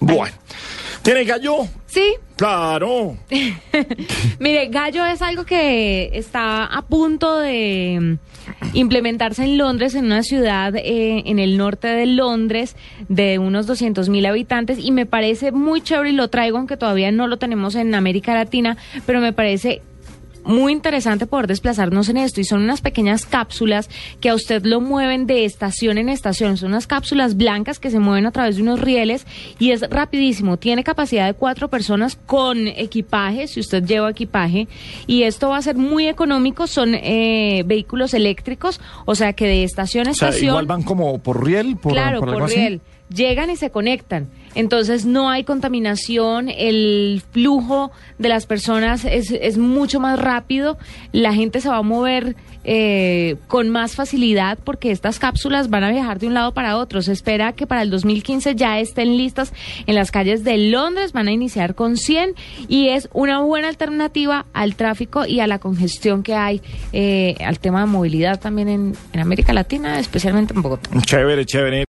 Bueno. ¿Tiene gallo? Sí. Claro. Mire, Gallo es algo que está a punto de mm, implementarse en Londres, en una ciudad eh, en el norte de Londres de unos 200 mil habitantes y me parece muy chévere y lo traigo aunque todavía no lo tenemos en América Latina, pero me parece muy interesante poder desplazarnos en esto y son unas pequeñas cápsulas que a usted lo mueven de estación en estación. Son unas cápsulas blancas que se mueven a través de unos rieles y es rapidísimo. Tiene capacidad de cuatro personas con equipaje, si usted lleva equipaje. Y esto va a ser muy económico. Son eh, vehículos eléctricos, o sea que de estación a O sea, estación. igual van como por riel, por, claro, por así. Llegan y se conectan. Entonces no hay contaminación, el flujo de las personas es, es mucho más rápido, la gente se va a mover eh, con más facilidad porque estas cápsulas van a viajar de un lado para otro. Se espera que para el 2015 ya estén listas en las calles de Londres, van a iniciar con 100 y es una buena alternativa al tráfico y a la congestión que hay, eh, al tema de movilidad también en, en América Latina, especialmente en Bogotá. Chévere, chévere.